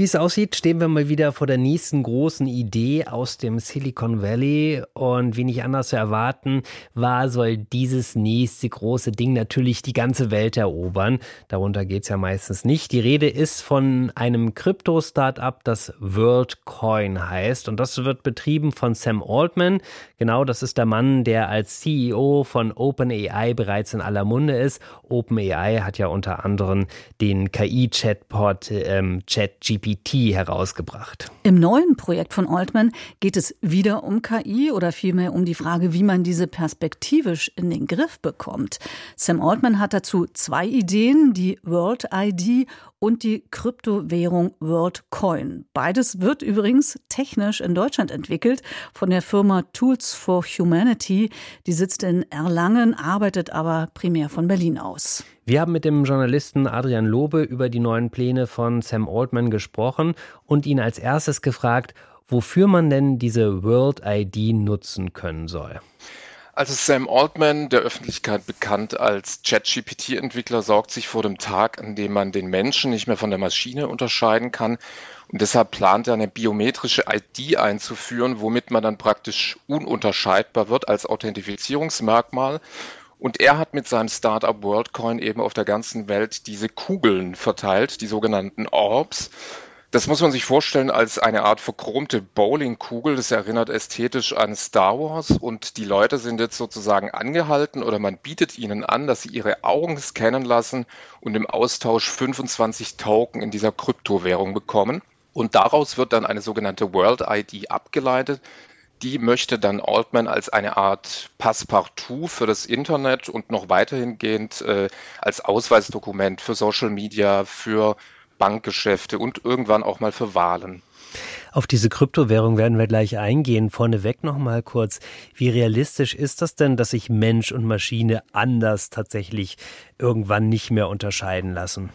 wie es aussieht, stehen wir mal wieder vor der nächsten großen Idee aus dem Silicon Valley. Und wie nicht anders zu erwarten war, soll dieses nächste große Ding natürlich die ganze Welt erobern. Darunter geht es ja meistens nicht. Die Rede ist von einem Krypto-Startup, das WorldCoin heißt. Und das wird betrieben von Sam Altman. Genau, das ist der Mann, der als CEO von OpenAI bereits in aller Munde ist. OpenAI hat ja unter anderem den KI-Chatbot ähm, ChatGPT GPT herausgebracht. Im neuen Projekt von Altman geht es wieder um KI oder vielmehr um die Frage, wie man diese perspektivisch in den Griff bekommt. Sam Altman hat dazu zwei Ideen, die World ID und die Kryptowährung WorldCoin. Beides wird übrigens technisch in Deutschland entwickelt von der Firma Tools for Humanity. Die sitzt in Erlangen, arbeitet aber primär von Berlin aus. Wir haben mit dem Journalisten Adrian Lobe über die neuen Pläne von Sam Altman gesprochen und ihn als erstes gefragt, wofür man denn diese World ID nutzen können soll. Also Sam Altman, der Öffentlichkeit bekannt als ChatGPT-Entwickler, sorgt sich vor dem Tag, an dem man den Menschen nicht mehr von der Maschine unterscheiden kann. Und deshalb plant er eine biometrische ID einzuführen, womit man dann praktisch ununterscheidbar wird als Authentifizierungsmerkmal. Und er hat mit seinem Startup WorldCoin eben auf der ganzen Welt diese Kugeln verteilt, die sogenannten Orbs. Das muss man sich vorstellen als eine Art verchromte Bowlingkugel. Das erinnert ästhetisch an Star Wars und die Leute sind jetzt sozusagen angehalten oder man bietet ihnen an, dass sie ihre Augen scannen lassen und im Austausch 25 Token in dieser Kryptowährung bekommen. Und daraus wird dann eine sogenannte World ID abgeleitet. Die möchte dann Altman als eine Art Passepartout für das Internet und noch weiterhin gehend äh, als Ausweisdokument für Social Media, für Bankgeschäfte und irgendwann auch mal für Wahlen. Auf diese Kryptowährung werden wir gleich eingehen. Vorneweg noch mal kurz, wie realistisch ist das denn, dass sich Mensch und Maschine anders tatsächlich irgendwann nicht mehr unterscheiden lassen?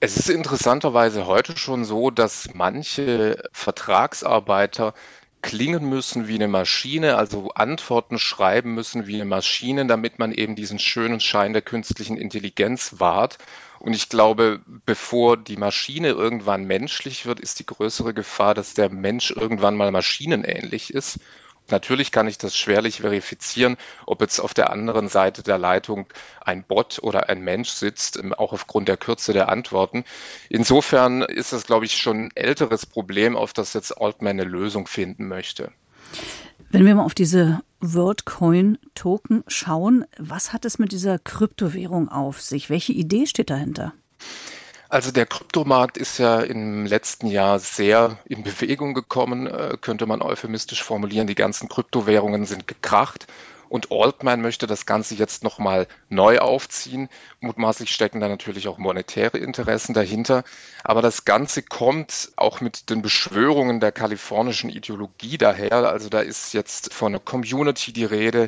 Es ist interessanterweise heute schon so, dass manche Vertragsarbeiter klingen müssen wie eine Maschine, also Antworten schreiben müssen wie eine Maschine, damit man eben diesen schönen Schein der künstlichen Intelligenz wahrt. Und ich glaube, bevor die Maschine irgendwann menschlich wird, ist die größere Gefahr, dass der Mensch irgendwann mal maschinenähnlich ist. Natürlich kann ich das schwerlich verifizieren, ob jetzt auf der anderen Seite der Leitung ein Bot oder ein Mensch sitzt, ähm, auch aufgrund der Kürze der Antworten. Insofern ist das, glaube ich, schon ein älteres Problem, auf das jetzt Altman eine Lösung finden möchte. Wenn wir mal auf diese WorldCoin-Token schauen, was hat es mit dieser Kryptowährung auf sich? Welche Idee steht dahinter? Also der Kryptomarkt ist ja im letzten Jahr sehr in Bewegung gekommen, äh, könnte man euphemistisch formulieren. Die ganzen Kryptowährungen sind gekracht. Und Altman möchte das Ganze jetzt nochmal neu aufziehen. Mutmaßlich stecken da natürlich auch monetäre Interessen dahinter. Aber das Ganze kommt auch mit den Beschwörungen der kalifornischen Ideologie daher. Also da ist jetzt von einer Community die Rede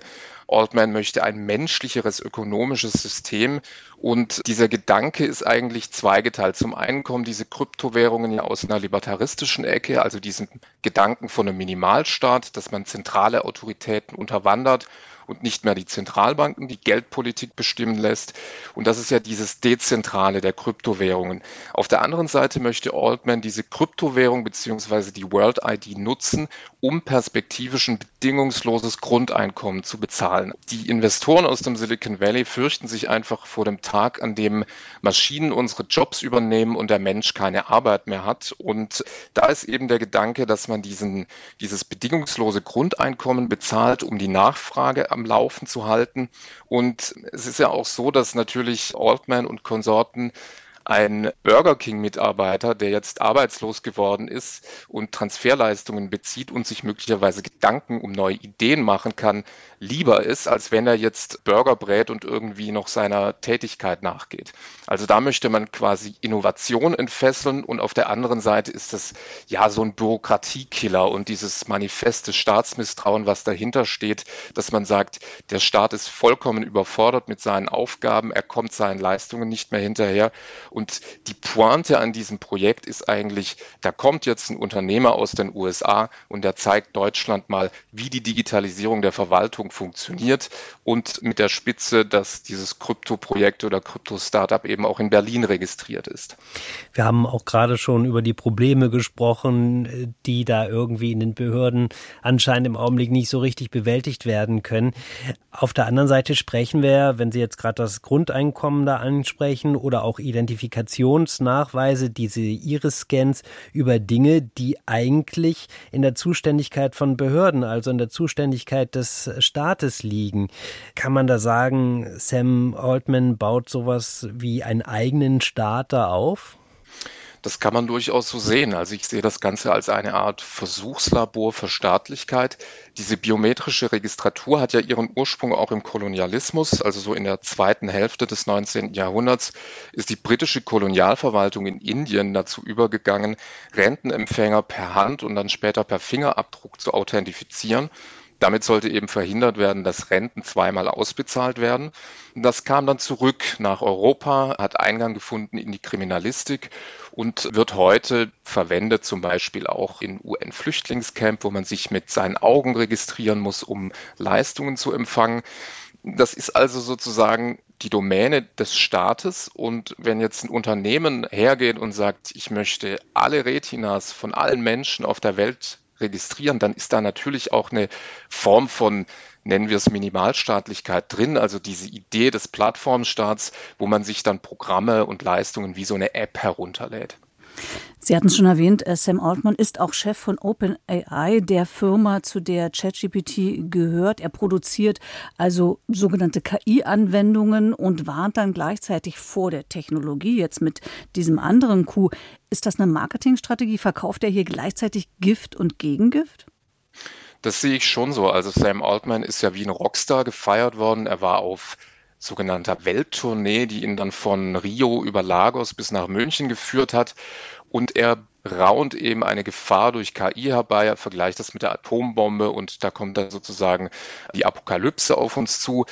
Altman möchte ein menschlicheres ökonomisches System und dieser Gedanke ist eigentlich zweigeteilt. Zum einen kommen diese Kryptowährungen ja aus einer libertaristischen Ecke, also diesen Gedanken von einem Minimalstaat, dass man zentrale Autoritäten unterwandert und nicht mehr die Zentralbanken die Geldpolitik bestimmen lässt. Und das ist ja dieses Dezentrale der Kryptowährungen. Auf der anderen Seite möchte Altman diese Kryptowährung beziehungsweise die World ID nutzen, um perspektivisch ein bedingungsloses Grundeinkommen zu bezahlen. Die Investoren aus dem Silicon Valley fürchten sich einfach vor dem Tag, an dem Maschinen unsere Jobs übernehmen und der Mensch keine Arbeit mehr hat. Und da ist eben der Gedanke, dass man diesen, dieses bedingungslose Grundeinkommen bezahlt, um die Nachfrage am Laufen zu halten. Und es ist ja auch so, dass natürlich Altman und Konsorten ein Burger King-Mitarbeiter, der jetzt arbeitslos geworden ist und Transferleistungen bezieht und sich möglicherweise Gedanken um neue Ideen machen kann, lieber ist, als wenn er jetzt Burger brät und irgendwie noch seiner Tätigkeit nachgeht. Also da möchte man quasi Innovation entfesseln und auf der anderen Seite ist das ja so ein Bürokratiekiller und dieses manifeste Staatsmisstrauen, was dahinter steht, dass man sagt, der Staat ist vollkommen überfordert mit seinen Aufgaben, er kommt seinen Leistungen nicht mehr hinterher Und die Pointe an diesem Projekt ist eigentlich, da kommt jetzt ein Unternehmer aus den USA und der zeigt Deutschland mal, wie die Digitalisierung der Verwaltung funktioniert und mit der Spitze, dass dieses Krypto-Projekt oder Krypto-Startup eben auch in Berlin registriert ist. Wir haben auch gerade schon über die Probleme gesprochen, die da irgendwie in den Behörden anscheinend im Augenblick nicht so richtig bewältigt werden können. Auf der anderen Seite sprechen wir, wenn Sie jetzt gerade das Grundeinkommen da ansprechen oder auch Identifikationsnachweise, diese Iris-Scans über Dinge, die eigentlich in der Zuständigkeit von Behörden, also in der Zuständigkeit des Staates liegen. Kann man da sagen, Sam Altman baut sowas wie einen eigenen Staat da auf? Das kann man durchaus so sehen. Also ich sehe das Ganze als eine Art Versuchslabor für Staatlichkeit. Diese biometrische Registratur hat ja ihren Ursprung auch im Kolonialismus. Also so in der zweiten Hälfte des 19. Jahrhunderts ist die britische Kolonialverwaltung in Indien dazu übergegangen, Rentenempfänger per Hand und dann später per Fingerabdruck zu authentifizieren. Damit sollte eben verhindert werden, dass Renten zweimal ausbezahlt werden. Das kam dann zurück nach Europa, hat Eingang gefunden in die Kriminalistik und wird heute verwendet, zum Beispiel auch in UN-Flüchtlingscamp, wo man sich mit seinen Augen registrieren muss, um Leistungen zu empfangen. Das ist also sozusagen die Domäne des Staates. Und wenn jetzt ein Unternehmen hergeht und sagt, ich möchte alle Retinas von allen Menschen auf der Welt registrieren, dann ist da natürlich auch eine Form von nennen wir es Minimalstaatlichkeit drin, also diese Idee des Plattformstaats, wo man sich dann Programme und Leistungen wie so eine App herunterlädt. Sie hatten es schon erwähnt, äh, Sam Altman ist auch Chef von OpenAI, der Firma, zu der ChatGPT gehört. Er produziert also sogenannte KI-Anwendungen und warnt dann gleichzeitig vor der Technologie. Jetzt mit diesem anderen Coup. Ist das eine Marketingstrategie? Verkauft er hier gleichzeitig Gift und Gegengift? Das sehe ich schon so. Also Sam Altman ist ja wie ein Rockstar gefeiert worden. Er war auf sogenannter Welttournee, die ihn dann von Rio über Lagos bis nach München geführt hat. Und er raunt eben eine Gefahr durch KI herbei. Er vergleicht das mit der Atombombe und da kommt dann sozusagen die Apokalypse auf uns zu.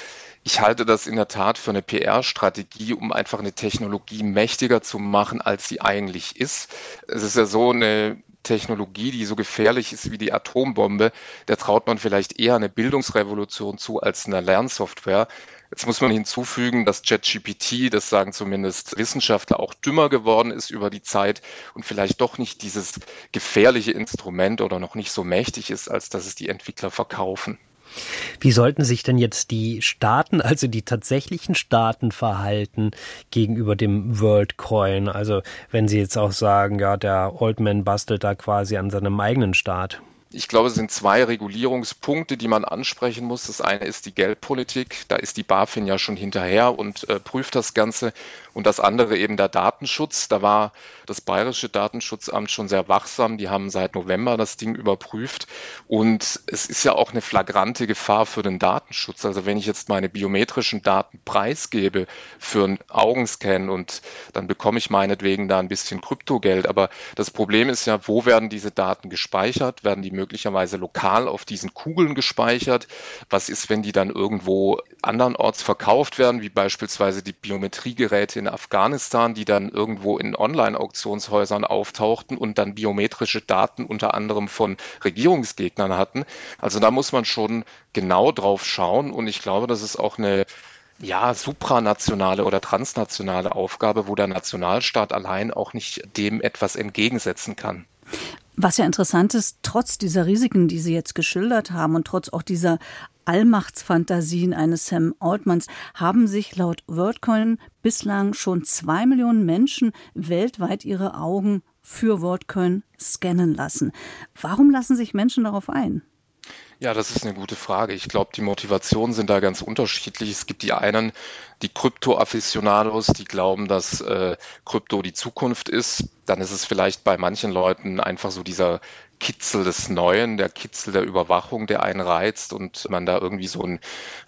Ich halte das in der Tat für eine PR-Strategie, um einfach eine Technologie mächtiger zu machen, als sie eigentlich ist. Es ist ja so eine Technologie, die so gefährlich ist wie die Atombombe, der traut man vielleicht eher eine Bildungsrevolution zu als eine Lernsoftware. Jetzt muss man hinzufügen, dass ChatGPT, das sagen zumindest Wissenschaftler, auch dümmer geworden ist über die Zeit und vielleicht doch nicht dieses gefährliche Instrument oder noch nicht so mächtig ist, als dass es die Entwickler verkaufen. Wie sollten sich denn jetzt die Staaten, also die tatsächlichen Staaten verhalten gegenüber dem WorldCoin? Also wenn Sie jetzt auch sagen, ja, der Oldman bastelt da quasi an seinem eigenen Staat. Ich glaube, es sind zwei Regulierungspunkte, die man ansprechen muss. Das eine ist die Geldpolitik. Da ist die BaFin ja schon hinterher und äh, prüft das Ganze. Und das andere eben der Datenschutz. Da war das Bayerische Datenschutzamt schon sehr wachsam. Die haben seit November das Ding überprüft. Und es ist ja auch eine flagrante Gefahr für den Datenschutz. Also wenn ich jetzt meine biometrischen Daten preisgebe für einen Augenscan und dann bekomme ich meinetwegen da ein bisschen Kryptogeld. Aber das Problem ist ja, wo werden diese Daten gespeichert? Werden die möglicherweise lokal auf diesen Kugeln gespeichert? Was ist, wenn die dann irgendwo andernorts verkauft werden, wie beispielsweise die Biometriegeräte in Afghanistan, die dann irgendwo in Online-Auktionshäusern auftauchten und dann biometrische Daten unter anderem von Regierungsgegnern hatten? Also da muss man schon genau drauf schauen und ich glaube, das ist auch eine ja, supranationale oder transnationale Aufgabe, wo der Nationalstaat allein auch nicht dem etwas entgegensetzen kann. Was ja interessant ist, trotz dieser Risiken, die Sie jetzt geschildert haben und trotz auch dieser Allmachtsfantasien eines Sam Altmans haben sich laut WorldCoin bislang schon zwei Millionen Menschen weltweit ihre Augen für WorldCoin scannen lassen. Warum lassen sich Menschen darauf ein? Ja, das ist eine gute Frage. Ich glaube, die Motivationen sind da ganz unterschiedlich. Es gibt die einen, die Krypto-Afficionados, die glauben, dass äh, Krypto die Zukunft ist. Dann ist es vielleicht bei manchen Leuten einfach so dieser Kitzel des Neuen, der Kitzel der Überwachung, der einen reizt und man da irgendwie so ein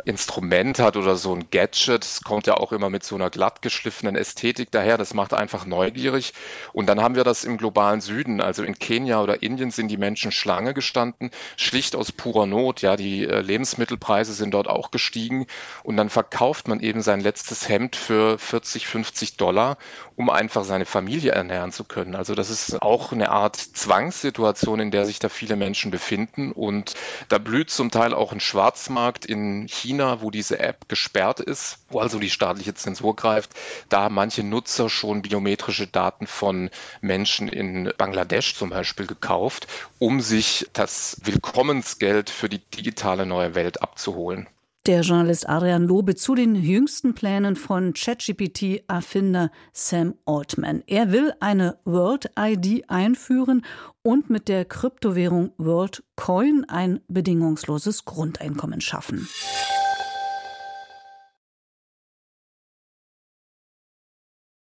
Instrument hat oder so ein Gadget. Das kommt ja auch immer mit so einer glatt geschliffenen Ästhetik daher. Das macht einfach neugierig. Und dann haben wir das im globalen Süden. Also in Kenia oder Indien sind die Menschen Schlange gestanden, schlicht aus purer Not. Ja, die äh, Lebensmittelpreise sind dort auch gestiegen. Und dann verkauft man eben sein letztes Hemd für 40, 50 Dollar, um einfach seine Familie ernähren zu können. Also das ist auch eine Art Zwangssituation, in der sich da viele Menschen befinden. Und da blüht zum Teil auch ein Schwarzmarkt in China, wo diese App gesperrt ist, wo also die staatliche Zensur greift. Da haben manche Nutzer schon biometrische Daten von Menschen in Bangladesch zum Beispiel gekauft, um sich das Willkommensgeld für die digitale neue Welt abzuholen. Der Journalist Adrian Lobe zu den jüngsten Plänen von ChatGPT-Erfinder Sam Altman. Er will eine World ID einführen und mit der Kryptowährung WorldCoin ein bedingungsloses Grundeinkommen schaffen.